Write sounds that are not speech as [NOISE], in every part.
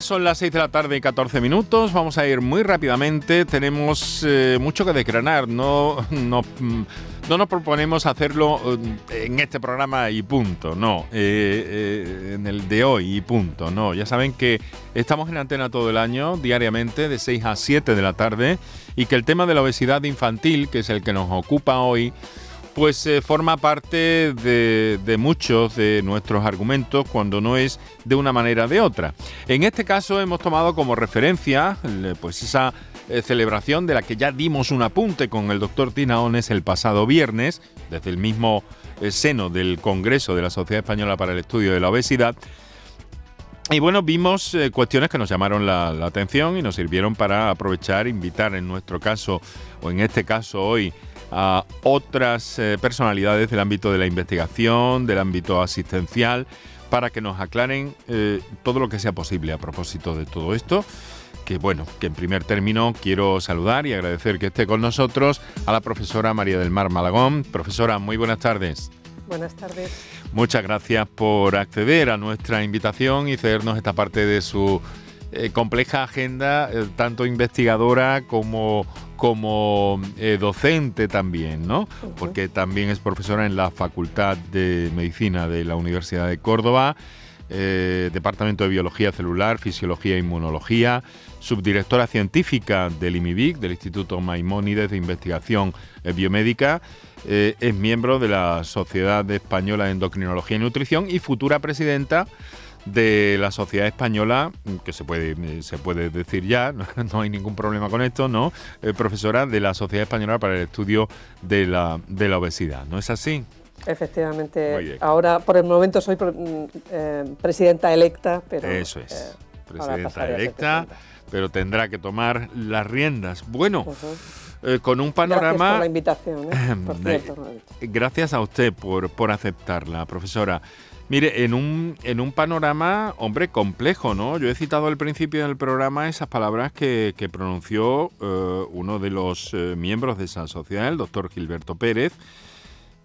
Son las 6 de la tarde y 14 minutos, vamos a ir muy rápidamente, tenemos eh, mucho que decranar, no, no, no, nos proponemos hacerlo eh, en este programa y punto, no, eh, en el de hoy y punto, no, ya saben que estamos en antena todo el año, diariamente, de 6 a 7 de la tarde, y que el tema de la obesidad infantil, que es el que nos ocupa hoy, pues eh, forma parte de, muchos de nuestros argumentos cuando no es de una manera de otra. En este caso hemos tomado como referencia pues esa eh, celebración de la que ya dimos un apunte con el doctor Tinaones el pasado viernes, desde el mismo eh, seno del Congreso de la Sociedad Española para el Estudio de la Obesidad. Y bueno, vimos cuestiones que nos llamaron la, la, atención y nos sirvieron para aprovechar, invitar en nuestro caso, o en este caso hoy, a otras eh, personalidades del ámbito de la investigación, del ámbito asistencial, para que nos aclaren eh, todo lo que sea posible a propósito de todo esto. Que bueno, que en primer término quiero saludar y agradecer que esté con nosotros a la profesora María del Mar Malagón. Profesora, muy buenas tardes. Buenas tardes. Muchas gracias por acceder a nuestra invitación y cedernos esta parte de su eh, compleja agenda, tanto investigadora como como eh, docente también, ¿no? Porque también es profesora en la Facultad de Medicina de la Universidad de Córdoba, eh, Departamento de Biología Celular, Fisiología e Inmunología, subdirectora científica del IMIBIC, del Instituto Maimónides de Investigación eh, Biomédica, es miembro de la Sociedad Española de Endocrinología y Nutrición y futura presidenta de la sociedad española, que se puede, se puede decir ya, [LAUGHS] no, hay ningún problema con esto, ¿no? Eh, profesora de la Sociedad Española para el Estudio de la, de la Obesidad, ¿no es así? Efectivamente. Ahora, por el momento, soy mm, eh, presidenta electa, pero... Eso es, eh, presidenta electa, pero tendrá que tomar las riendas. Bueno... con un panorama. Gracias por la invitación. [LAUGHS] gracias a usted por, por aceptarla, profesora. Mire, en un, en un panorama, hombre, complejo, ¿no? Yo he citado al principio del programa esas palabras que, pronunció eh, uno de los eh, miembros de esa sociedad, el doctor Gilberto Pérez.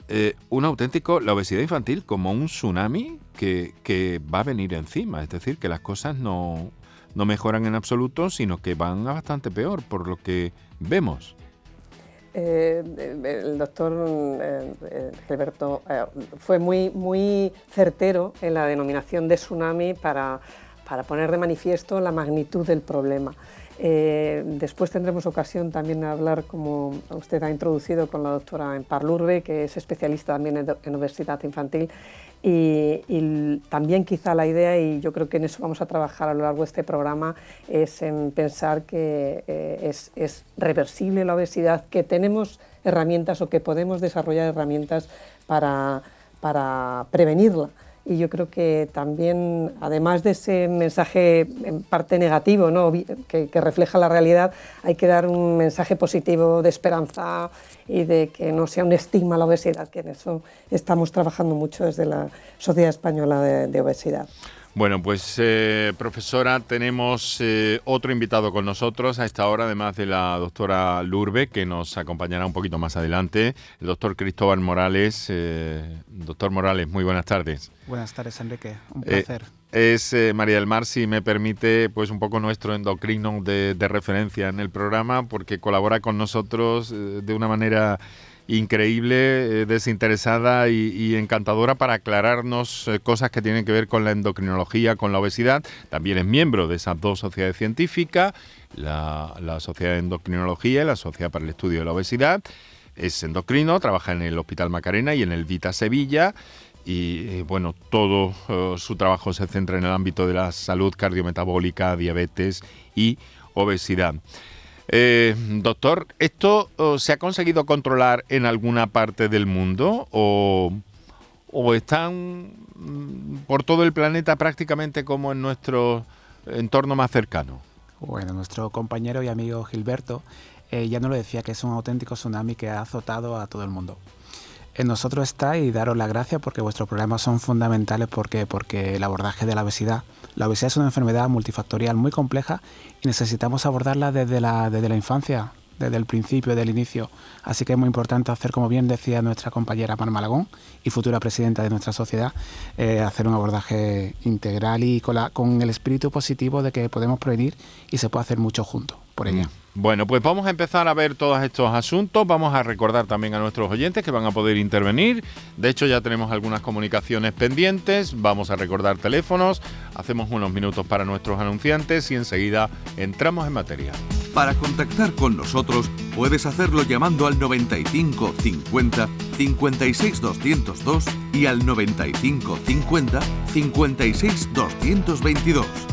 Eh, un auténtico, la obesidad infantil como un tsunami que, que, va a venir encima. Es decir, que las cosas no, no mejoran en absoluto, sino que van a bastante peor por lo que vemos. Eh, el doctor eh, Gilberto eh, fue muy, muy certero en la denominación de tsunami para, para poner de manifiesto la magnitud del problema. después tendremos ocasión también de hablar, como usted ha introducido, con la doctora Emparlurbe, que es especialista también en obesidad infantil y, también quizá la idea, y yo creo que en eso vamos a trabajar a lo largo de este programa, es en pensar que eh, es, es, reversible la obesidad, que tenemos herramientas o que podemos desarrollar herramientas para, para prevenirla y yo creo que también, además de ese mensaje en parte negativo, ¿no? que, refleja la realidad, hay que dar un mensaje positivo de esperanza y de que no sea un estigma la obesidad, que en eso estamos trabajando mucho desde la Sociedad Española de Obesidad. Bueno, pues eh, profesora, tenemos eh, otro invitado con nosotros a esta hora, además de la doctora Lurbe, que nos acompañará un poquito más adelante, el doctor Cristóbal Morales. Eh, doctor Morales, muy buenas tardes. Buenas tardes, Enrique. Un placer. es María del Mar, si me permite, pues un poco nuestro endocrino de referencia en el programa, porque colabora con nosotros de una manera increíble, eh, desinteresada y, encantadora para aclararnos eh, cosas que tienen que ver con la endocrinología, con la obesidad. También es miembro de esas dos sociedades científicas, la, Sociedad de Endocrinología y la Sociedad para el Estudio de la Obesidad. Es endocrino, trabaja en el Hospital Macarena y en el Vita Sevilla y eh, bueno, todo su trabajo se centra en el ámbito de la salud cardiometabólica, diabetes y obesidad. Eh, doctor, ¿esto se ha conseguido controlar en alguna parte del mundo o, están mm, por todo el planeta prácticamente como en nuestro entorno más cercano? Bueno, nuestro compañero y amigo Gilberto eh, ya nos lo decía que es un auténtico tsunami que ha azotado a todo el mundo. En nosotros está y daros la gracia porque vuestros problemas son fundamentales porque, porque el abordaje de la obesidad. La obesidad es una enfermedad multifactorial muy compleja y necesitamos abordarla desde la, desde la infancia, desde el principio, desde el inicio. Así que es muy importante hacer, como bien decía nuestra compañera Mar Malagón y futura presidenta de nuestra sociedad, eh, hacer un abordaje integral y con, con el espíritu positivo de que podemos prevenir y se puede hacer mucho juntos por ella. Bueno, pues vamos a empezar a ver todos estos asuntos. Vamos a recordar también a nuestros oyentes que van a poder intervenir. De hecho, ya tenemos algunas comunicaciones pendientes. Vamos a recordar teléfonos. Hacemos unos minutos para nuestros anunciantes y enseguida entramos en materia. Para contactar con nosotros, puedes hacerlo llamando al 95 50 56 202 y al 95 50 56 222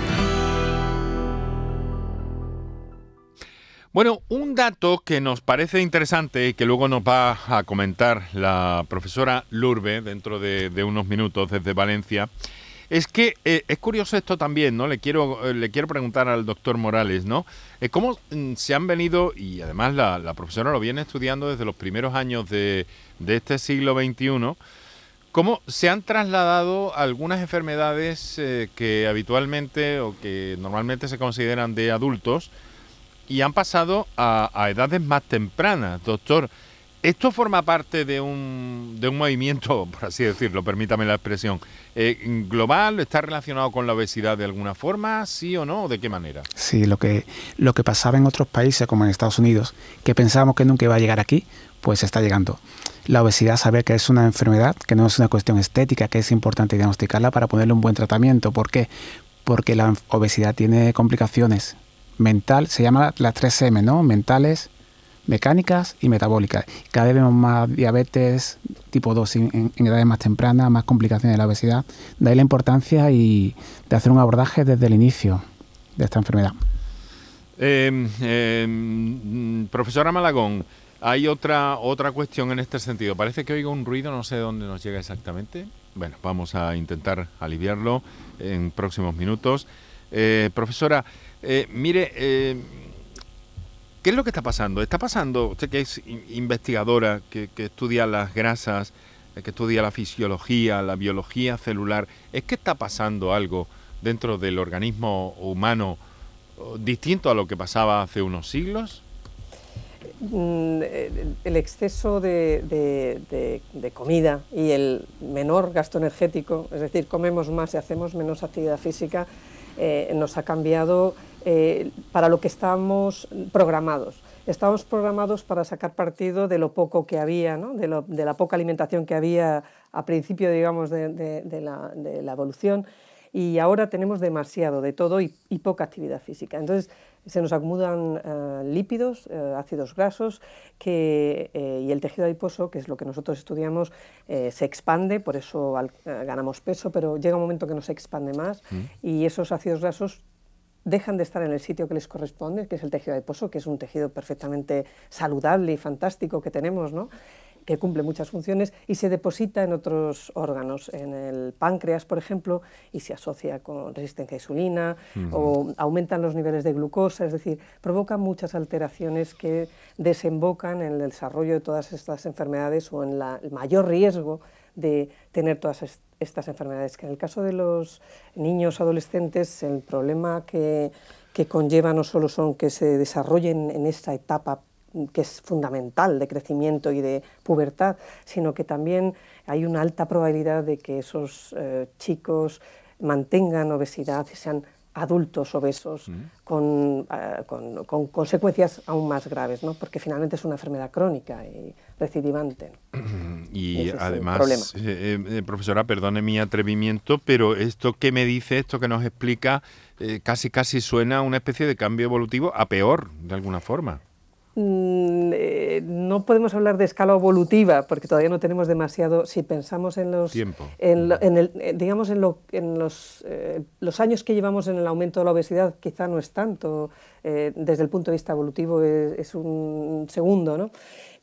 Bueno, un dato que nos parece interesante y que luego nos va a comentar la profesora Lurbe dentro de, unos minutos desde Valencia, es que eh, es curioso esto también, ¿no? Le quiero, eh, le quiero preguntar al doctor Morales, ¿no? Eh, ¿Cómo mm, se han venido, y además la, profesora lo viene estudiando desde los primeros años de, de este siglo XXI, cómo se han trasladado algunas enfermedades que habitualmente o que normalmente se consideran de adultos, y han pasado a, edades más tempranas, doctor. ¿Esto forma parte de un, de un movimiento, [LAUGHS] por así decirlo, permítame la expresión, eh, global? ¿Está relacionado con la obesidad de alguna forma? ¿Sí o no? ¿De qué manera? Sí, lo que, lo que pasaba en otros países, como en Estados Unidos, que pensábamos que nunca iba a llegar aquí, pues está llegando. La obesidad, saber que es una enfermedad, que no es una cuestión estética, que es importante diagnosticarla para ponerle un buen tratamiento. ¿Por qué? Porque la obesidad tiene complicaciones mental, se llama las 3M, ¿no? Mentales, mecánicas y metabólicas. Cada vez vemos más diabetes tipo 2 en, edades más tempranas, más complicaciones de la obesidad. De ahí la importancia y de hacer un abordaje desde el inicio de esta enfermedad. Em, em, profesora Malagón, hay otra, otra cuestión en este sentido. Parece que oigo un ruido, no sé de dónde nos llega exactamente. Bueno, vamos a intentar aliviarlo en próximos minutos. Eh, profesora, eh, mire, eh, ¿qué es lo que está pasando? Está pasando, usted que es investigadora, que, estudia las grasas, que estudia la fisiología, la biología celular, ¿es que está pasando algo dentro del organismo humano distinto a lo que pasaba hace unos siglos? Mm, el exceso de, comida y el menor gasto energético, es decir, comemos más y hacemos menos actividad física, eh, nos ha cambiado eh, para lo que estábamos programados. Estábamos programados para sacar partido de lo poco que había, de, la poca alimentación que había a principio, digamos, de, la, evolución, y ahora tenemos demasiado de todo y, poca actividad física. Entonces, se nos acumulan eh, lípidos, ácidos grasos, que, y el tejido adiposo, que es lo que nosotros estudiamos, se expande, por eso ganamos peso, pero llega un momento que no se expande más mm. y esos ácidos grasos dejan de estar en el sitio que les corresponde, que es el tejido adiposo, que es un tejido perfectamente saludable y fantástico que tenemos, ¿no? Que cumple muchas funciones y se deposita en otros órganos, en el páncreas, por ejemplo, y se asocia con resistencia a insulina o aumentan los niveles de glucosa, es decir, provoca muchas alteraciones que desembocan en el desarrollo de todas estas enfermedades o en el mayor riesgo de tener todas estas enfermedades. Que en el caso de los niños adolescentes, el problema que, que conlleva no solo son que se desarrollen en esta etapa que es fundamental de crecimiento y de pubertad, sino que también hay una alta probabilidad de que esos eh, chicos mantengan obesidad y sean adultos obesos eh, con, con, consecuencias aún más graves, ¿no? porque finalmente es una enfermedad crónica y recidivante. [CLEARS THROAT] Y además, eh, eh, profesora, perdone mi atrevimiento, pero esto que me dice, esto que nos explica, casi casi suena a una especie de cambio evolutivo a peor, de alguna forma. Mm, eh, no podemos hablar de escala evolutiva porque todavía no tenemos demasiado. Si pensamos en los, Tiempo. En, el, eh, digamos en, los, eh, los, años que llevamos en el aumento de la obesidad, quizá no es tanto. desde el punto de vista evolutivo es, un segundo, ¿no?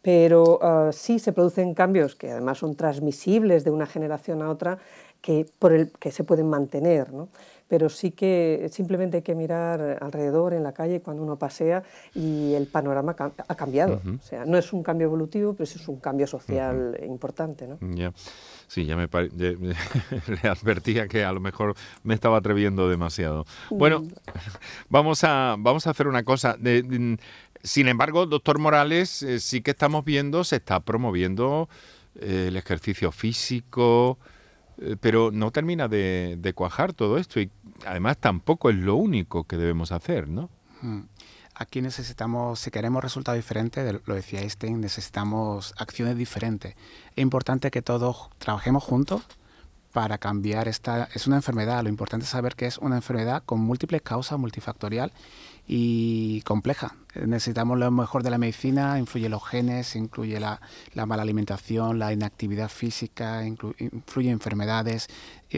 Pero ah, sí se producen cambios que además son transmisibles de una generación a otra que, por el, que se pueden mantener, ¿no? Pero sí que simplemente hay que mirar alrededor en la calle cuando uno pasea y el panorama ha cambiado. O sea, no es un cambio evolutivo, pero es un cambio social importante. ¿no? Sí, ya me [LAUGHS] le advertía que a lo mejor me estaba atreviendo demasiado. Bueno, mm. vamos a, vamos a hacer una cosa. sin embargo, doctor Morales, eh, sí que estamos viendo, se está promoviendo eh, el ejercicio físico, eh, pero no termina de, cuajar todo esto y además tampoco es lo único que debemos hacer, ¿no? Mm. Aquí necesitamos, si queremos resultados diferentes, lo decía Einstein, necesitamos acciones diferentes. Es importante que todos trabajemos juntos para cambiar esta... Es una enfermedad, lo importante es saber que es una enfermedad con múltiples causas, multifactorial y compleja. Necesitamos lo mejor de la medicina, influye los genes, incluye la, mala alimentación, la inactividad física, influye enfermedades,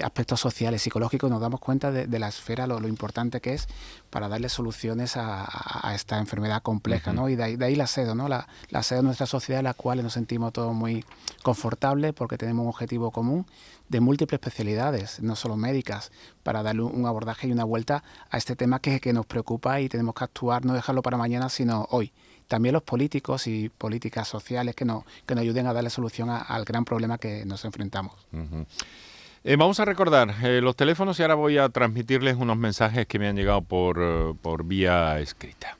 aspectos sociales, psicológicos. Nos damos cuenta de, la esfera, lo, importante que es para darle soluciones a, esta enfermedad compleja. ¿no? Y de ahí, la sed, ¿no? la, la sed de nuestra sociedad, en la cual nos sentimos todos muy confortables porque tenemos un objetivo común de múltiples especialidades, no solo médicas, para darle un abordaje y una vuelta a este tema que, que nos preocupa y tenemos que actuar, no dejarlo para mañana, sino hoy. También los políticos y políticas sociales que nos, que nos ayuden a darle solución al gran problema que nos enfrentamos. Eh, vamos a recordar eh, los teléfonos y ahora voy a transmitirles unos mensajes que me han llegado por, eh, por vía escrita.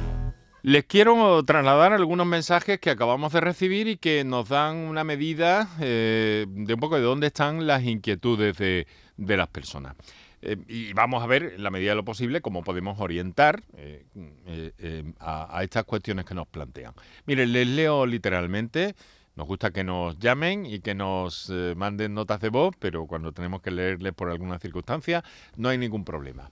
Les quiero trasladar algunos mensajes que acabamos de recibir y que nos dan una medida eh, de un poco de dónde están las inquietudes de, las personas. Eh, y vamos a ver, en la medida de lo posible, cómo podemos orientar eh, a, a, estas cuestiones que nos plantean. Miren, les leo literalmente. Nos gusta que nos llamen y que nos manden notas de voz, pero cuando tenemos que leerles por alguna circunstancia, no hay ningún problema.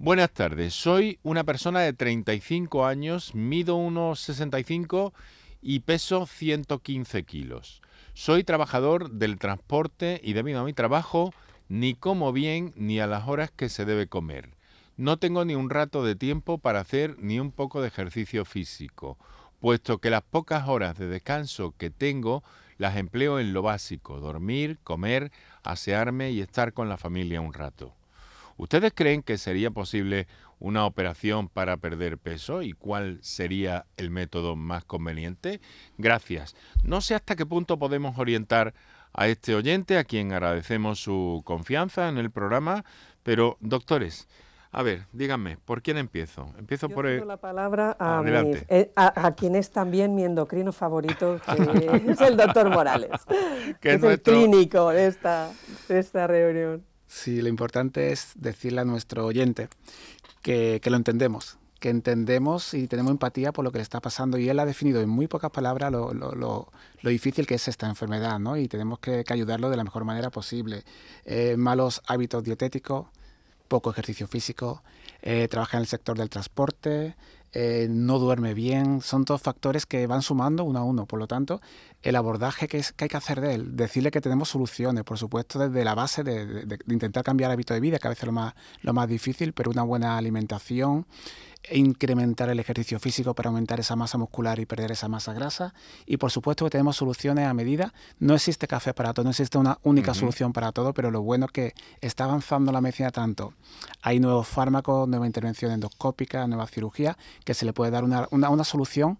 Buenas tardes, soy una persona de 35 años, mido unos 65 y peso 115 kilos. Soy trabajador del transporte y debido a mi trabajo ni como bien ni a las horas que se debe comer. No tengo ni un rato de tiempo para hacer ni un poco de ejercicio físico, puesto que las pocas horas de descanso que tengo las empleo en lo básico, dormir, comer, asearme y estar con la familia un rato. ¿Ustedes creen que sería posible una operación para perder peso y cuál sería el método más conveniente? Gracias. No sé hasta qué punto podemos orientar a este oyente, a quien agradecemos su confianza en el programa, pero doctores, a ver, díganme, ¿por quién empiezo? Empiezo por el... la palabra eh, a, quien es también mi endocrino favorito, que [LAUGHS] es el doctor Morales, [LAUGHS] que es, el clínico de esta, de esta reunión. Sí, lo importante es decirle a nuestro oyente que, lo entendemos, que entendemos y tenemos empatía por lo que le está pasando. Y él ha definido en muy pocas palabras lo, difícil que es esta enfermedad, ¿no? Y tenemos que, ayudarlo de la mejor manera posible. Eh, malos hábitos dietéticos, poco ejercicio físico, eh, trabaja en el sector del transporte, eh, no duerme bien, son todos factores que van sumando uno a uno. Por lo tanto, el abordaje que, es, que hay que hacer de él, decirle que tenemos soluciones, por supuesto, desde la base de, intentar cambiar hábito de vida, que a veces es lo más, lo más difícil, pero una buena alimentación, incrementar el ejercicio físico para aumentar esa masa muscular y perder esa masa grasa. Y por supuesto que tenemos soluciones a medida. No existe café para todo, no existe una única solución para todo, pero lo bueno es que está avanzando la medicina tanto. Hay nuevos fármacos, nueva intervención endoscópica, nueva cirugía, que se le puede dar una, una, solución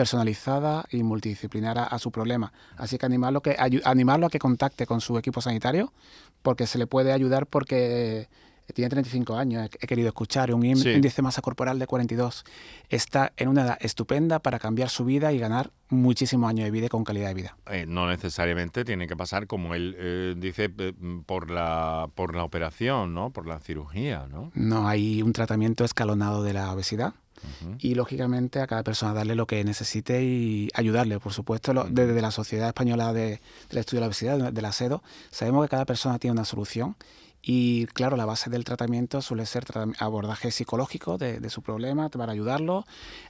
personalizada y multidisciplinar a, su problema. Así que animarlo, que animarlo a que contacte con su equipo sanitario porque se le puede ayudar porque tiene 35 años, he, querido escuchar, un índice de masa corporal de 42. Está en una edad estupenda para cambiar su vida y ganar muchísimos años de vida con calidad de vida. Eh, no necesariamente tiene que pasar, como él eh, dice, por la, por la operación, ¿no? Por la cirugía, ¿no? No, hay un tratamiento escalonado de la obesidad. Y lógicamente a cada persona darle lo que necesite y ayudarle, por supuesto, desde la Sociedad Española de, del Estudio de la Obesidad, de la SEDO, sabemos que cada persona tiene una solución y claro, la base del tratamiento suele ser abordaje psicológico de, su problema para ayudarlo,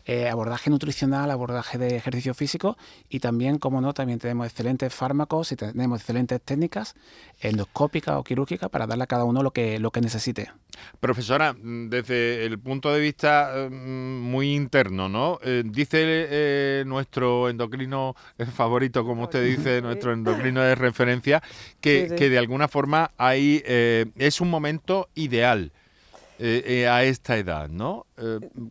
eh, abordaje nutricional, abordaje de ejercicio físico y también, como no, también tenemos excelentes fármacos y tenemos excelentes técnicas endoscópicas o quirúrgicas para darle a cada uno lo que, lo que necesite. Profesora, desde el punto de vista mm, muy interno, ¿no? Eh, dice eh, nuestro endocrino favorito, como usted dice, nuestro endocrino de referencia, que, de alguna forma hay, eh, es un momento ideal. a esta edad, ¿no?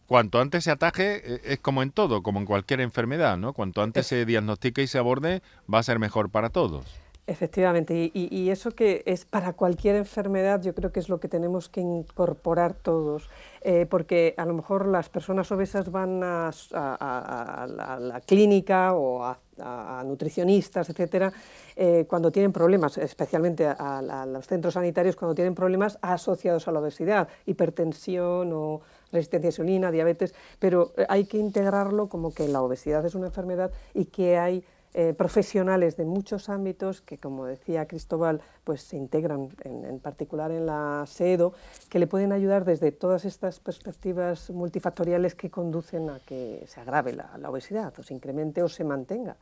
cuanto antes se ataje, es como en todo, como en cualquier enfermedad, ¿no? Cuanto antes se diagnostique y se aborde, va a ser mejor para todos. Efectivamente, y, eso que es para cualquier enfermedad, yo creo que es lo que tenemos que incorporar todos, eh, porque a lo mejor las personas obesas van a, la clínica o a, nutricionistas, etcétera, eh, cuando tienen problemas, especialmente a, los centros sanitarios, cuando tienen problemas asociados a la obesidad, hipertensión o resistencia a insulina, diabetes, pero hay que integrarlo como que la obesidad es una enfermedad y que hay eh, profesionales de muchos ámbitos que, como decía Cristóbal, pues se integran en, particular en la SEDO, que le pueden ayudar desde todas estas perspectivas multifactoriales que conducen a que se agrave la, obesidad o se incremente o se mantenga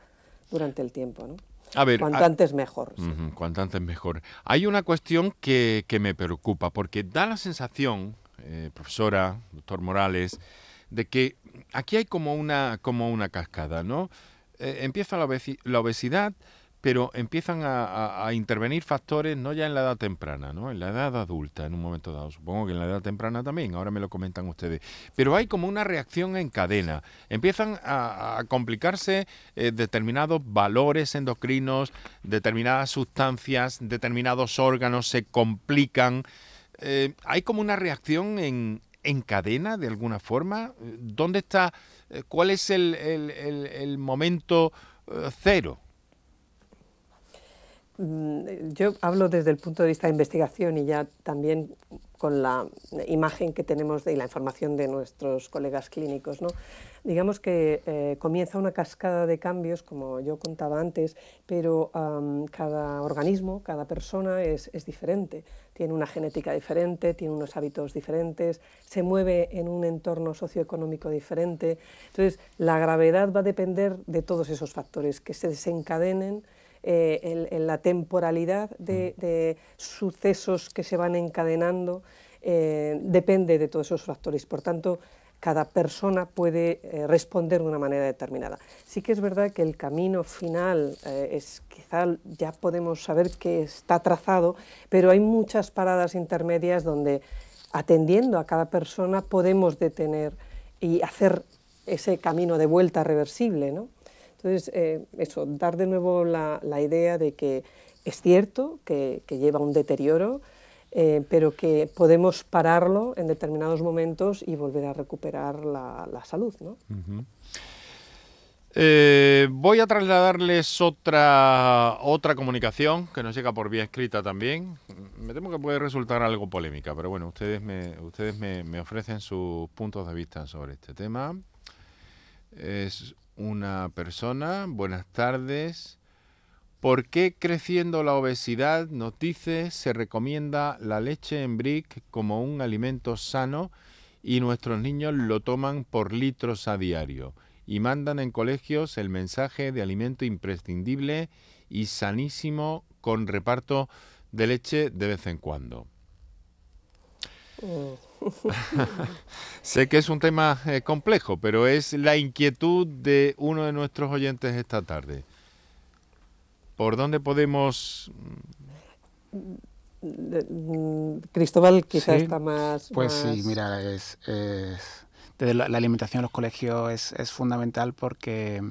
durante el tiempo. ¿no? A ver, cuanto antes mejor. cuanto antes mejor. Hay una cuestión que, que, me preocupa, porque da la sensación, eh, profesora, doctor Morales, de que aquí hay como una, como una cascada, ¿no? Eh, empieza la, obesidad, pero empiezan a, intervenir factores no ya en la edad temprana, ¿no? en la edad adulta, en un momento dado. Supongo que en la edad temprana también, ahora me lo comentan ustedes. Pero hay como una reacción en cadena. Empiezan a, complicarse eh, determinados valores endocrinos, determinadas sustancias, determinados órganos se complican. Eh, hay como una reacción en, en cadena de alguna forma. ¿Dónde está? Eh, ¿Cuál es el, momento eh, cero? Mm, yo hablo desde el punto de vista de investigación y ya también con la imagen que tenemos de, y la información de nuestros colegas clínicos. ¿no? Digamos que eh, comienza una cascada de cambios, como yo contaba antes, pero cada organismo, cada persona es, es, diferente. Tiene una genética diferente, tiene unos hábitos diferentes, se mueve en un entorno socioeconómico diferente. Entonces, la gravedad va a depender de todos esos factores que se desencadenen eh, en, la temporalidad de, sucesos que se van encadenando, eh, depende de todos esos factores. Por tanto, cada persona puede eh, responder de una manera determinada. Sí que es verdad que el camino final es quizá ya podemos saber que está trazado, pero hay muchas paradas intermedias donde atendiendo a cada persona podemos detener y hacer ese camino de vuelta reversible, ¿no? Entonces, eh, eso, dar de nuevo la, idea de que es cierto que, lleva un deterioro, eh, pero que podemos pararlo en determinados momentos y volver a recuperar la, salud. ¿no? Eh, voy a trasladarles otra, otra comunicación que nos llega por vía escrita también. Me temo que puede resultar algo polémica, pero bueno, ustedes me, ustedes me, me ofrecen sus puntos de vista sobre este tema. Es una persona, buenas tardes. ¿Por qué creciendo la obesidad, nos dice, se recomienda la leche en brick como un alimento sano y nuestros niños lo toman por litros a diario y mandan en colegios el mensaje de alimento imprescindible y sanísimo con reparto de leche de vez en cuando? [LAUGHS] sé que es un tema eh, complejo, pero es la inquietud de uno de nuestros oyentes esta tarde. ¿Por dónde podemos...? Mm, Cristóbal quizás está más... Pues sí, mira, es, la, alimentación en los colegios es, es fundamental porque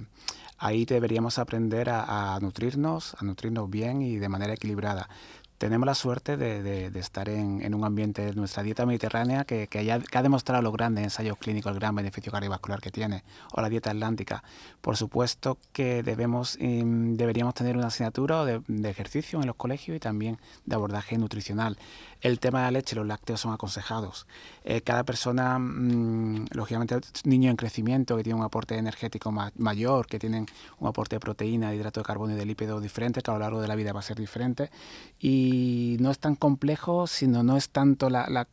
ahí deberíamos aprender a, nutrirnos, a nutrirnos bien y de manera equilibrada tenemos la suerte de, estar en, un ambiente de nuestra dieta mediterránea que, ha demostrado los grandes ensayos clínicos el gran beneficio cardiovascular que tiene, o la dieta atlántica. Por supuesto que debemos, mm, deberíamos tener una asignatura de, ejercicio en los colegios y también de abordaje nutricional. El tema de la leche, los lácteos son aconsejados. Eh, cada persona, mm, lógicamente, niño en crecimiento que tiene un aporte energético mayor, que tienen un aporte de proteína, de hidrato de carbono y de lípidos diferente, que a lo largo de la vida va a ser diferente. Y no es tan complejo, sino no es tanto la,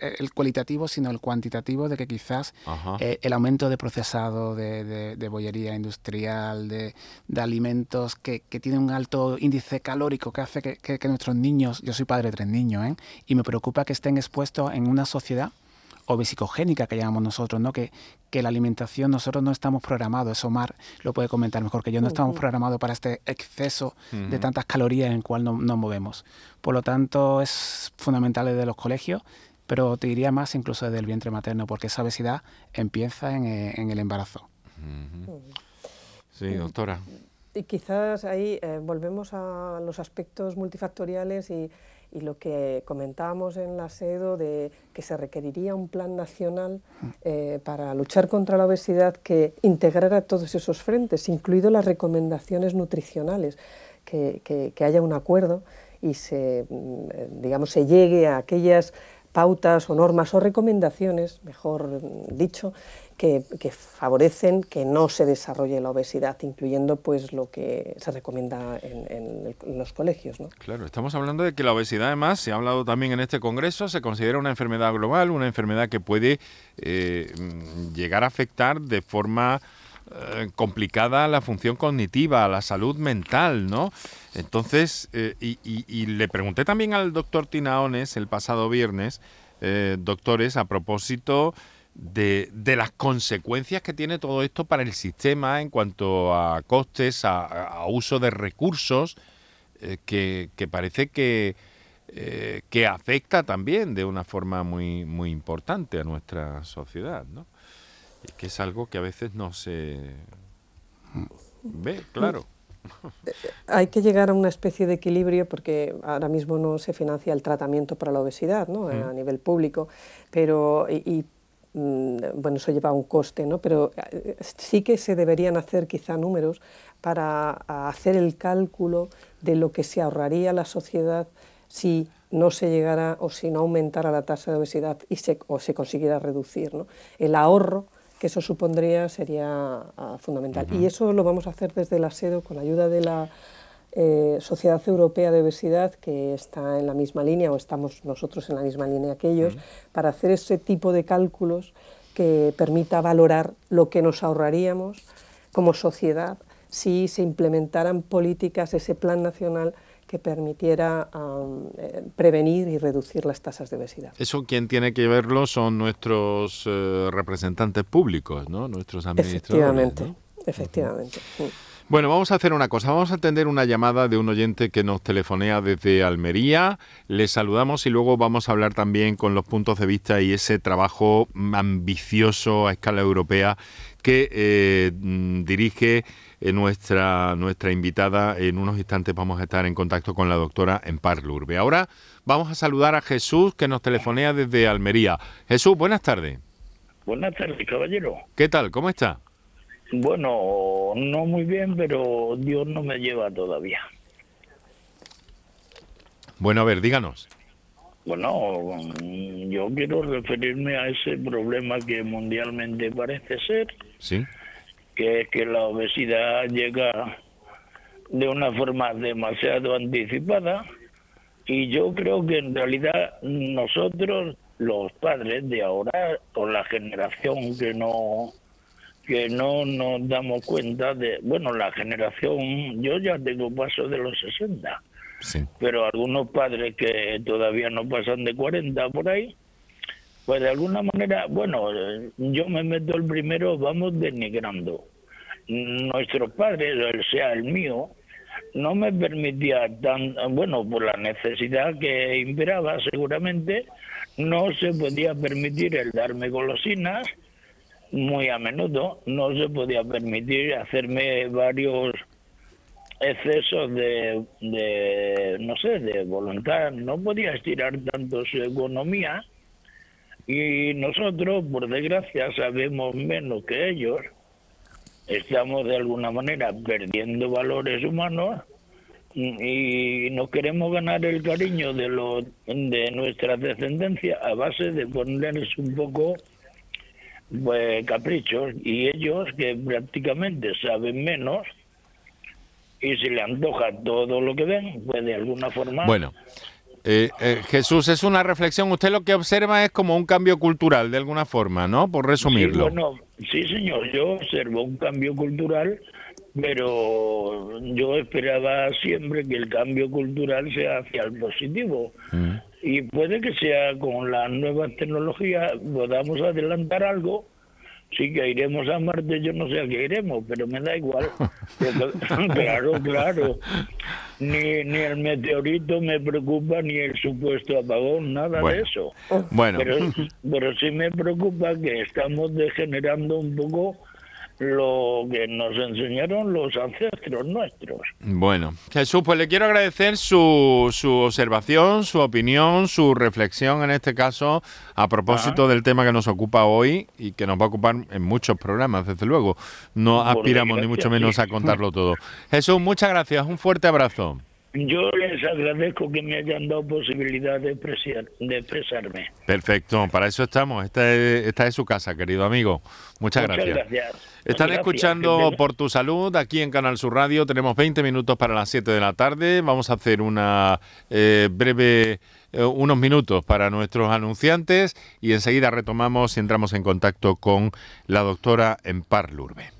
el cualitativo, sino el cuantitativo de que quizás eh, el aumento de procesado, de, bollería industrial, de, alimentos que, tienen un alto índice calórico que hace que, nuestros niños, yo soy padre de tres niños, ¿eh? y me preocupa que estén expuestos en una sociedad o vesicogénica que llamamos nosotros, ¿no? Que, que la alimentación nosotros no estamos programados, eso Omar lo puede comentar mejor que yo, no estamos programados para este exceso de tantas calorías en el cual no, nos movemos. Por lo tanto, es fundamental desde los colegios, pero te diría más incluso desde el vientre materno, porque esa obesidad empieza en, eh, el embarazo. Sí, doctora. Y quizás ahí eh, volvemos a los aspectos multifactoriales y y lo que comentábamos en la SEDO de que se requeriría un plan nacional eh, para luchar contra la obesidad que integrara todos esos frentes, incluido las recomendaciones nutricionales, que, que haya un acuerdo y se, mm, digamos, se llegue a aquellas pautas o normas o recomendaciones, mejor dicho, que, favorecen que no se desarrolle la obesidad, incluyendo pues lo que se recomienda en, los colegios. ¿no? Claro, estamos hablando de que la obesidad, además, se ha hablado también en este congreso, se considera una enfermedad global, una enfermedad que puede eh, llegar a afectar de forma eh, complicada la función cognitiva, la salud mental, ¿no? Entonces, eh, y, le pregunté también al doctor Tinaones el pasado viernes, eh, doctores, a propósito de, las consecuencias que tiene todo esto para el sistema en cuanto a costes, a, uso de recursos, que, parece que, que afecta también de una forma muy, muy importante a nuestra sociedad, ¿no? Que es algo que a veces no se ve, claro. [LAUGHS] Hay que llegar a una especie de equilibrio porque ahora mismo no se financia el tratamiento para la obesidad ¿no? Mm. a nivel público, pero y, mm, bueno, eso lleva un coste, ¿no? pero eh, sí que se deberían hacer quizá números para hacer el cálculo de lo que se ahorraría la sociedad si no se llegara o si no aumentara la tasa de obesidad y se, o se consiguiera reducir. ¿no? El ahorro que eso supondría sería ah, fundamental. Y eso lo vamos a hacer desde la SEDO con la ayuda de la eh, Sociedad Europea de Obesidad, que está en la misma línea, o estamos nosotros en la misma línea que ellos, para hacer ese tipo de cálculos que permita valorar lo que nos ahorraríamos como sociedad si se implementaran políticas, ese plan nacional que permitiera eh, prevenir y reducir las tasas de obesidad. Eso quien tiene que verlo son nuestros eh, representantes públicos, ¿no? Nuestros administradores. Efectivamente, efectivamente. Bueno, vamos a hacer una cosa. Vamos a atender una llamada de un oyente que nos telefonea desde Almería. Le saludamos y luego vamos a hablar también con los puntos de vista y ese trabajo ambicioso a escala europea que eh, mm, dirige eh, nuestra, nuestra invitada. En unos instantes vamos a estar en contacto con la doctora Empar Lurbe. Ahora vamos a saludar a Jesús que nos telefonea desde Almería. Jesús, buenas tardes. Buenas tardes, caballero. ¿Qué tal? ¿Cómo está? Bueno, no muy bien, pero Dios no me lleva todavía. Bueno, a ver, díganos. Bueno, yo quiero referirme a ese problema que mundialmente parece ser. Sí que es que la obesidad llega de una forma demasiado anticipada. Y yo creo que en realidad nosotros los padres de ahora o la generación que no que no nos damos cuenta de bueno la generación yo ya tengo paso de los 60 pero algunos padres que todavía no pasan de 40 por ahí pues de alguna manera, bueno, yo me meto el primero, vamos denigrando. Nuestros padres, o sea, el mío, no me permitía tan, bueno, por la necesidad que imperaba seguramente, no se podía permitir el darme golosinas muy a menudo, no se podía permitir hacerme varios excesos de, de, no sé, de voluntad, no podía estirar tanto su economía y nosotros, por desgracia, sabemos menos que ellos, estamos de alguna manera perdiendo valores humanos y no queremos ganar el cariño de los de nuestra descendencia a base de ponerles un poco pues caprichos. Y ellos que prácticamente saben menos y se le antoja todo lo que ven pues de alguna forma bueno eh, eh, Jesús, es una reflexión. Usted lo que observa es como un cambio cultural, de alguna forma, ¿no? Por resumirlo. Sí, bueno, sí, señor. Yo observo un cambio cultural, pero yo esperaba siempre que el cambio cultural sea hacia el positivo. Mm. Y puede que sea con las nuevas tecnologías podamos adelantar algo sí que iremos a Marte, yo no sé a qué iremos, pero me da igual. [LAUGHS] [LAUGHS] claro, claro. Ni, ni el meteorito me preocupa, ni el supuesto apagón, nada de eso. Bueno. Pero, pero sí me preocupa que estamos degenerando un poco lo que nos enseñaron los ancestros nuestros. Bueno, Jesús, pues le quiero agradecer su, su observación, su opinión, su reflexión en este caso a propósito del tema que nos ocupa hoy y que nos va a ocupar en muchos programas, desde luego. No aspiramos ni mucho menos a contarlo todo. Jesús, muchas gracias, un fuerte abrazo. Yo les agradezco que me hayan dado posibilidad de, de expresarme. Perfecto, para eso estamos. Esta es, esta es su casa, querido amigo. Muchas, Muchas gracias. Están escuchando Por tu Salud aquí en Canal Sur Radio. Tenemos 20 minutos para las 7 de la tarde. Vamos a hacer una eh, breve, eh, unos minutos para nuestros anunciantes y enseguida retomamos y entramos en contacto con la doctora Empar Lurbe.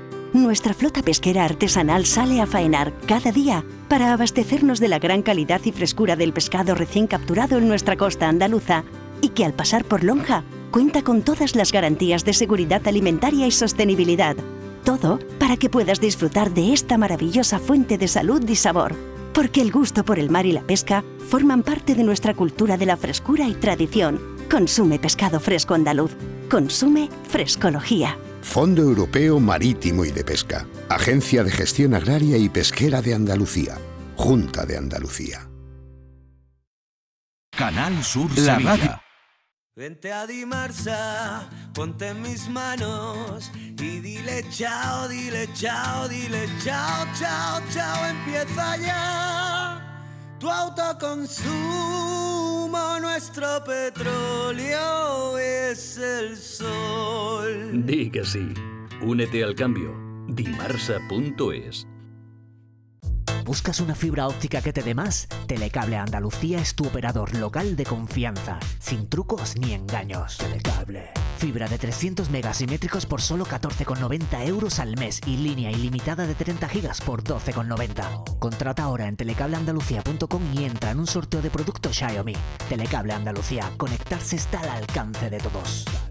nuestra flota pesquera artesanal sale a faenar cada día para abastecernos de la gran calidad y frescura del pescado recién capturado en nuestra costa andaluza y que al pasar por Lonja cuenta con todas las garantías de seguridad alimentaria y sostenibilidad. Todo para que puedas disfrutar de esta maravillosa fuente de salud y sabor. Porque el gusto por el mar y la pesca forman parte de nuestra cultura de la frescura y tradición. Consume pescado fresco andaluz. Consume frescología. Fondo Europeo Marítimo y de Pesca, Agencia de Gestión Agraria y Pesquera de Andalucía, Junta de Andalucía. Canal Sur La Radio. Vente a Dimarsa, ponte en mis manos y dile chao, dile chao, dile chao, chao, chao, empieza ya tu autoconsumo, nuestro petróleo es el sol. Di que sí. Únete al cambio. Dimarsa.es ¿Buscas una fibra óptica que te dé más? Telecable Andalucía es tu operador local de confianza, sin trucos ni engaños. Telecable. Fibra de 300 megasimétricos por solo 14,90 euros al mes y línea ilimitada de 30 gigas por 12,90. Contrata ahora en telecableandalucía.com y entra en un sorteo de productos Xiaomi. Telecable Andalucía. Conectarse está al alcance de todos.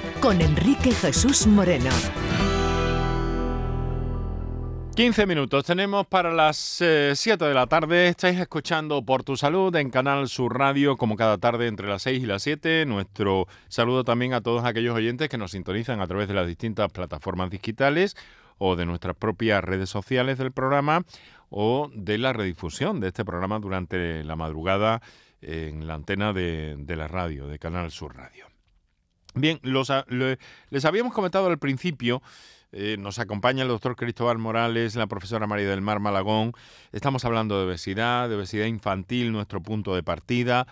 con Enrique Jesús Moreno. 15 minutos tenemos para las 7 eh, de la tarde. Estáis escuchando Por tu Salud en Canal Sur Radio, como cada tarde entre las 6 y las 7. Nuestro saludo también a todos aquellos oyentes que nos sintonizan a través de las distintas plataformas digitales o de nuestras propias redes sociales del programa o de la redifusión de este programa durante la madrugada en la antena de, de la radio, de Canal Sur Radio. Bien, les habíamos comentado al principio, eh, nos acompaña el doctor Cristóbal Morales, la profesora María del Mar Malagón, estamos hablando de obesidad, de obesidad infantil, nuestro punto de partida,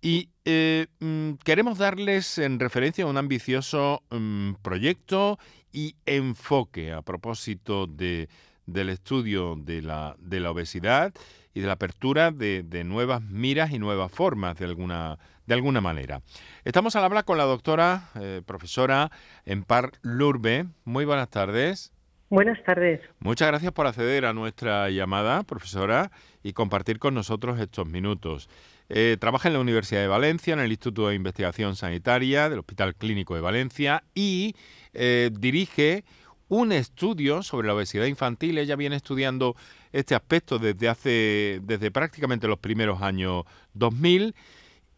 y eh, mm, queremos darles en referencia a un ambicioso mm, proyecto y enfoque a propósito de, del estudio de la, de la obesidad y de la apertura de, de nuevas miras y nuevas formas de alguna de alguna manera. Estamos al hablar con la doctora, eh, profesora Empar Lurbe. Muy buenas tardes. Buenas tardes. Muchas gracias por acceder a nuestra llamada, profesora, y compartir con nosotros estos minutos. Eh, trabaja en la Universidad de Valencia, en el Instituto de Investigación Sanitaria del Hospital Clínico de Valencia y eh, dirige un estudio sobre la obesidad infantil. Ella viene estudiando este aspecto desde hace, desde prácticamente los primeros años 2000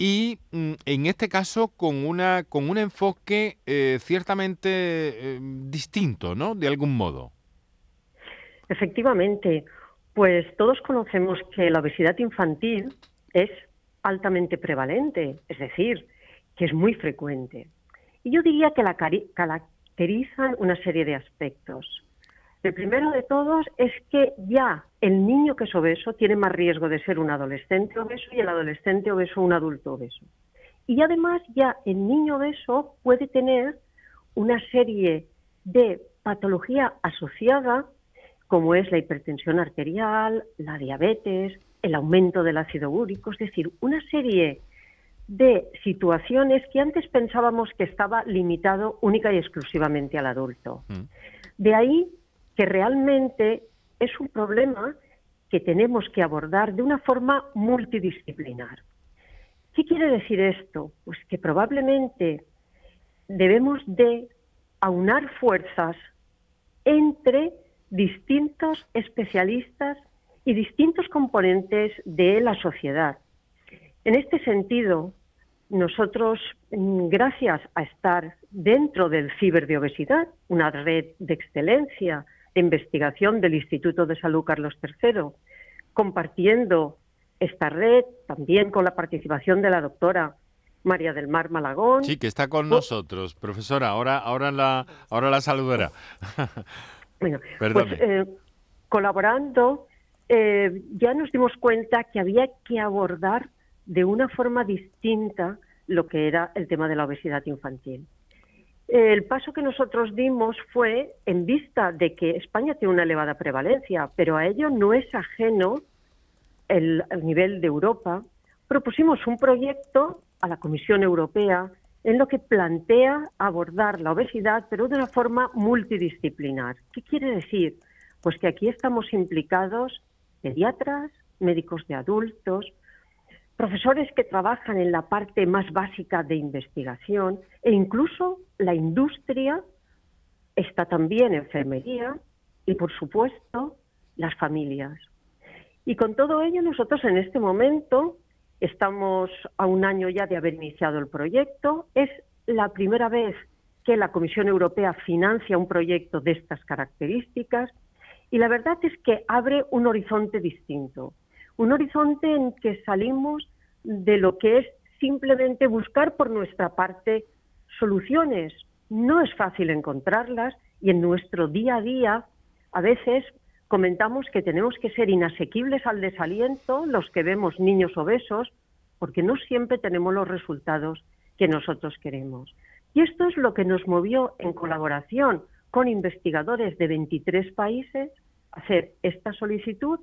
y mm, en este caso con una con un enfoque eh, ciertamente eh, distinto, ¿no? De algún modo. Efectivamente, pues todos conocemos que la obesidad infantil es altamente prevalente, es decir, que es muy frecuente. Y yo diría que la caracterizan una serie de aspectos. El primero de todos es que ya el niño que es obeso tiene más riesgo de ser un adolescente obeso y el adolescente obeso un adulto obeso. Y además ya el niño obeso puede tener una serie de patología asociada, como es la hipertensión arterial, la diabetes, el aumento del ácido úrico, es decir, una serie de situaciones que antes pensábamos que estaba limitado única y exclusivamente al adulto. Mm. De ahí que realmente es un problema que tenemos que abordar de una forma multidisciplinar. ¿Qué quiere decir esto? Pues que probablemente debemos de aunar fuerzas entre distintos especialistas y distintos componentes de la sociedad. En este sentido, nosotros, mm, gracias a estar dentro del ciber de obesidad, una red de excelencia de investigación del Instituto de Salud Carlos III, compartiendo esta red también con la participación de la doctora María del Mar Malagón. Sí, que está con nosotros, profesora. Ahora, ahora la, ahora la saludará. [LAUGHS] bueno, pues, eh, colaborando, eh, ya nos dimos cuenta que había que abordar de una forma distinta lo que era el tema de la obesidad infantil. El paso que nosotros dimos fue en vista de que España tiene una elevada prevalencia, pero a ello no es ajeno el, nivel de Europa. Propusimos un proyecto a la Comisión Europea en lo que plantea abordar la obesidad, pero de una forma multidisciplinar. ¿Qué quiere decir? Pues que aquí estamos implicados pediatras, médicos de adultos, profesores que trabajan en la parte más básica de investigación e incluso la industria, está también enfermería y, por supuesto, las familias. Y con todo ello, nosotros en este momento estamos a un año ya de haber iniciado el proyecto. Es la primera vez que la Comisión Europea financia un proyecto de estas características y la verdad es que abre un horizonte distinto, un horizonte en que salimos de lo que es simplemente buscar por nuestra parte soluciones. No es fácil encontrarlas y en nuestro día a día a veces comentamos que tenemos que ser inasequibles al desaliento los que vemos niños obesos porque no siempre tenemos los resultados que nosotros queremos. Y esto es lo que nos movió en colaboración con investigadores de 23 países a hacer esta solicitud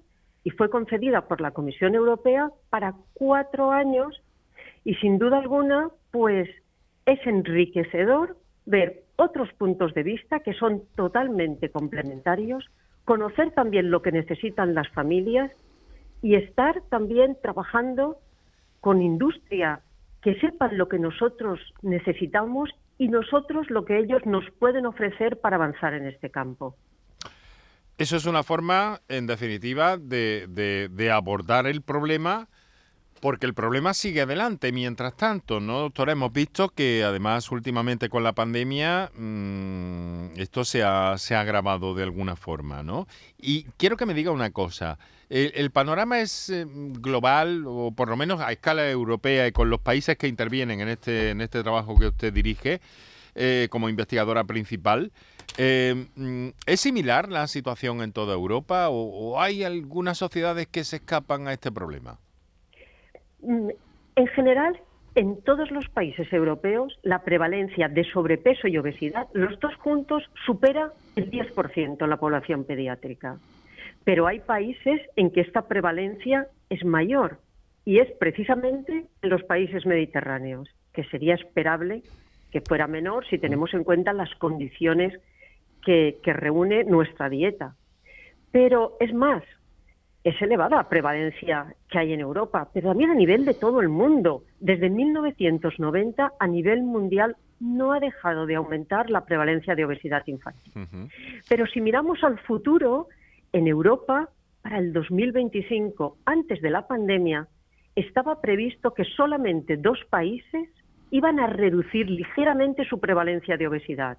y fue concedida por la Comisión Europea para cuatro años y sin duda alguna pues es enriquecedor ver otros puntos de vista que son totalmente complementarios, conocer también lo que necesitan las familias y estar también trabajando con industria que sepan lo que nosotros necesitamos y nosotros lo que ellos nos pueden ofrecer para avanzar en este campo. Eso es una forma, en definitiva, de, de, abordar el problema, porque el problema sigue adelante mientras tanto, ¿no, doctora? Hemos visto que además últimamente con la pandemia mm, esto se ha, se ha agravado de alguna forma, ¿no? Y quiero que me diga una cosa. El, panorama es eh, global, o por lo menos a escala europea y con los países que intervienen en este, en este trabajo que usted dirige eh, como investigadora principal. Eh, mm, ¿Es similar la situación en toda Europa o, hay algunas sociedades que se escapan a este problema? Mm, en general, en todos los países europeos, la prevalencia de sobrepeso y obesidad, los dos juntos, supera el 10% en la población pediátrica. Pero hay países en que esta prevalencia es mayor y es precisamente en los países mediterráneos, que sería esperable que fuera menor si tenemos en cuenta las condiciones que, reúne nuestra dieta. Pero es más, es elevada la prevalencia que hay en Europa, pero también a nivel de todo el mundo. Desde 1990 a nivel mundial no ha dejado de aumentar la prevalencia de obesidad infantil. Pero si miramos al futuro, en Europa, para el 2025, antes de la pandemia, estaba previsto que solamente dos países iban a reducir ligeramente su prevalencia de obesidad,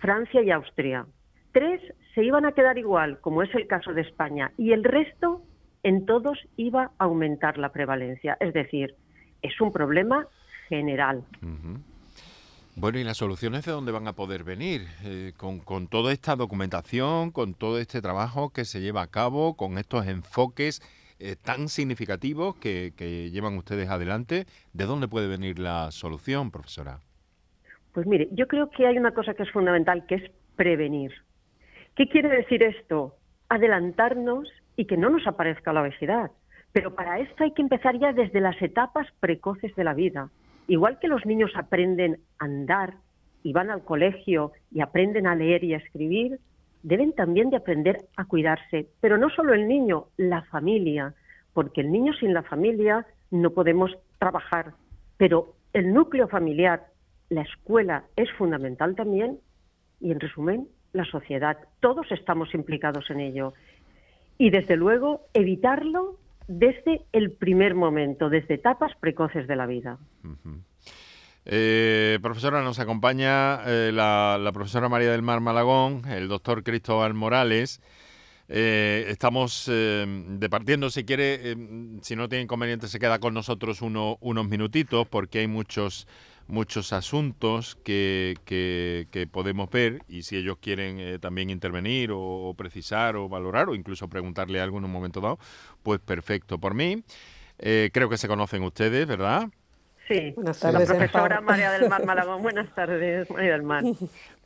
Francia y Austria. Tres se iban a quedar igual, como es el caso de España, y el resto, en todos, iba a aumentar la prevalencia. Es decir, es un problema general. Bueno, ¿y las soluciones de dónde van a poder venir? Eh, con, toda esta documentación, con todo este trabajo que se lleva a cabo, con estos enfoques eh, tan significativos que, llevan ustedes adelante, ¿de dónde puede venir la solución, profesora? Pues mire, yo creo que hay una cosa que es fundamental, que es prevenir. ¿Qué quiere decir esto? Adelantarnos y que no nos aparezca la obesidad. Pero para esto hay que empezar ya desde las etapas precoces de la vida. Igual que los niños aprenden a andar y van al colegio y aprenden a leer y a escribir, deben también de aprender a cuidarse. Pero no solo el niño, la familia, porque el niño sin la familia no podemos trabajar. Pero el núcleo familiar, la escuela es fundamental también y, en resumen, la sociedad. Todos estamos implicados en ello. Y, desde luego, evitarlo desde el primer momento, desde etapas precoces de la vida. Eh, profesora, nos acompaña eh, la, profesora María del Mar Malagón, el doctor Cristóbal Morales. Eh, estamos departiendo, si quiere, si no tiene inconveniente, se queda con nosotros unos minutitos porque hay muchos muchos asuntos que, que, podemos ver y si ellos quieren eh, también intervenir o, precisar o valorar o incluso preguntarle algo en un momento dado, pues perfecto por mí. Eh, creo que se conocen ustedes, ¿verdad? Sí, buenas tardes. La profesora [LAUGHS] María del Mar Malagón, buenas tardes, María del Mar. [LAUGHS]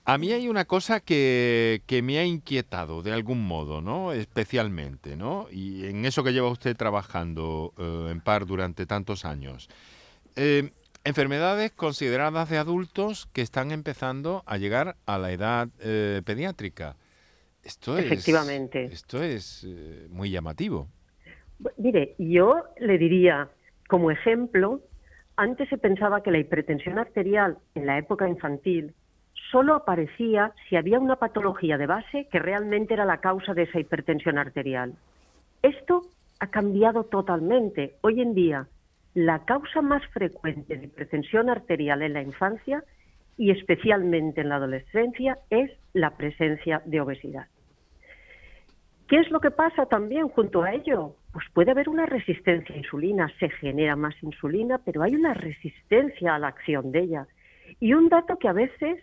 A mí hay una cosa que, que, me ha inquietado de algún modo, ¿no? Especialmente, ¿no? Y en eso que lleva usted trabajando eh, en par durante tantos años. Eh, Enfermedades consideradas de adultos que están empezando a llegar a la edad eh, pediátrica. Esto Efectivamente. esto es eh, muy llamativo. Mire, yo le diría, Como ejemplo, antes se pensaba que la hipertensión arterial en la época infantil solo aparecía si había una patología de base que realmente era la causa de esa hipertensión arterial. Esto ha cambiado totalmente. Hoy en día, la causa más frecuente de hipertensión arterial en la infancia y especialmente en la adolescencia es la presencia de obesidad. ¿Qué es lo que pasa también junto a ello? Pues puede haber una resistencia a insulina, se genera más insulina, pero hay una resistencia a la acción de ella. Y un dato que a veces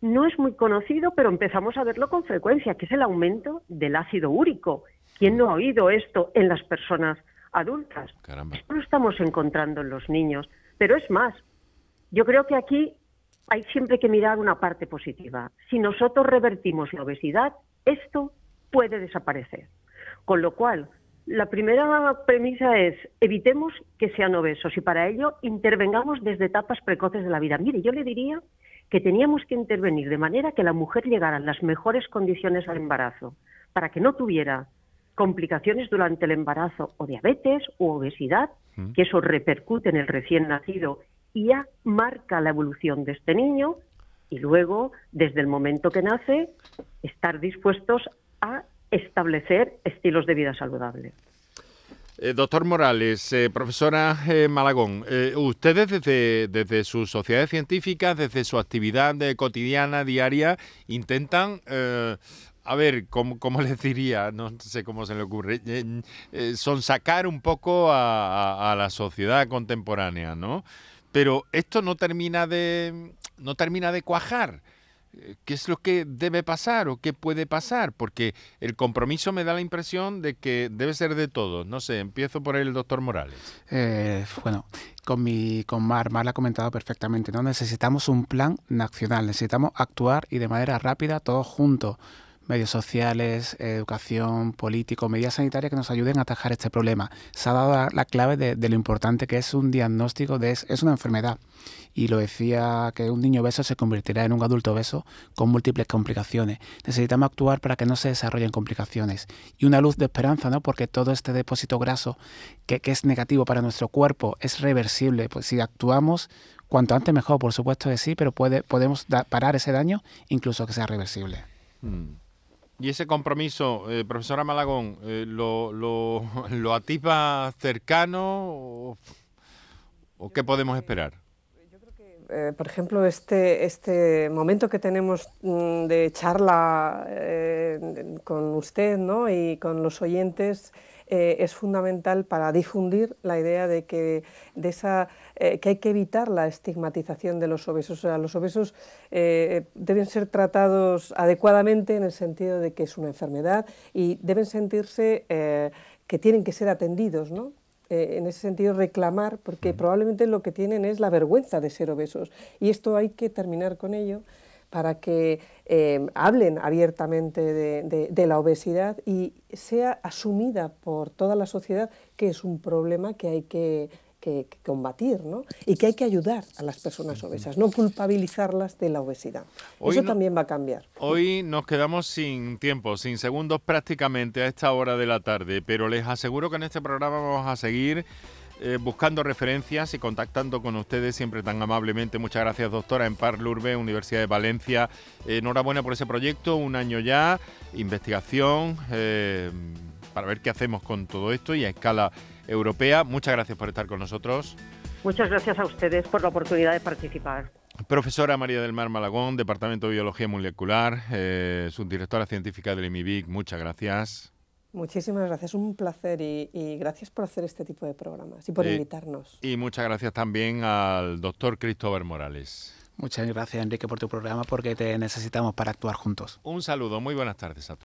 no es muy conocido, pero empezamos a verlo con frecuencia, que es el aumento del ácido úrico. ¿Quién no ha oído esto en las personas adultas? Esto lo estamos encontrando en los niños. Pero es más, yo creo que aquí hay siempre que mirar una parte positiva. Si nosotros revertimos la obesidad, esto puede desaparecer. Con lo cual, la primera premisa es evitemos que sean obesos y para ello intervengamos desde etapas precoces de la vida. Mire, yo le diría que teníamos que intervenir de manera que la mujer llegara en las mejores condiciones al embarazo, para que no tuviera complicaciones durante el embarazo o diabetes o obesidad, mm. que eso repercute en el recién nacido y ya marca la evolución de este niño y luego, desde el momento que nace, estar dispuestos a establecer estilos de vida saludables. Eh, doctor Morales, eh, profesora eh, Malagón, ustedes desde, desde sus sociedades científicas, desde su actividad cotidiana, diaria, intentan, a ver, ¿cómo, ¿cómo, [LAUGHS] les diría? No sé cómo se le ocurre, son sacar un poco a, a, la sociedad contemporánea, ¿no? Pero esto no termina de, no termina de cuajar. Eh, qué es lo que debe pasar o qué puede pasar, porque el compromiso me da la impresión de que debe ser de todos. No sé, empiezo por el doctor Morales. Eh, bueno, con, mi, con Mar, Mar lo ha comentado perfectamente, ¿no? Necesitamos un plan nacional, necesitamos actuar y de manera rápida todos juntos medios sociales, educación, político, medidas sanitarias que nos ayuden a atajar este problema. Se ha dado la, clave de, lo importante que es un diagnóstico de es, una enfermedad. Y lo decía que un niño obeso se convertirá en un adulto obeso con múltiples complicaciones. Necesitamos actuar para que no se desarrollen complicaciones. Y una luz de esperanza, ¿no? Porque todo este depósito graso que, es negativo para nuestro cuerpo es reversible. Pues si actuamos cuanto antes mejor, por supuesto que sí, pero puede, podemos parar ese daño incluso que sea reversible. Hmm. Y ese compromiso, eh, profesora Malagón, eh, lo, lo, [LAUGHS] ¿lo atisba cercano o, qué podemos esperar? Eh, por ejemplo, este, este momento que tenemos mm, de charla con usted ¿no? y con los oyentes es fundamental para difundir la idea de que de esa eh, que hay que evitar la estigmatización de los obesos. O sea, los obesos eh, deben ser tratados adecuadamente en el sentido de que es una enfermedad y deben sentirse eh, que tienen que ser atendidos, ¿no? en ese sentido reclamar, porque probablemente lo que tienen es la vergüenza de ser obesos. Y esto hay que terminar con ello para que hablen abiertamente de, la obesidad y sea asumida por toda la sociedad que es un problema que hay que que, combatir ¿no? y que hay que ayudar a las personas obesas, no culpabilizarlas de la obesidad. Eso también va a cambiar. Hoy nos quedamos sin tiempo, sin segundos prácticamente a esta hora de la tarde, pero les aseguro que en este programa vamos a seguir eh, buscando referencias y contactando con ustedes siempre tan amablemente. Muchas gracias, doctora Empar Lurbe, Universidad de Valencia. enhorabuena por ese proyecto, un año ya, investigación, eh, para ver qué hacemos con todo esto y a escala europea. Muchas gracias por estar con nosotros. Muchas gracias a ustedes por la oportunidad de participar. Profesora María del Mar Malagón, Departamento de Biología Molecular, eh, subdirectora científica del IMIBIC, muchas gracias. Muchísimas gracias, un placer y, gracias por hacer este tipo de programas y por invitarnos. Y muchas gracias también al doctor Cristóbal Morales. Muchas gracias Enrique por tu programa porque te necesitamos para actuar juntos. Un saludo, muy buenas tardes a todos.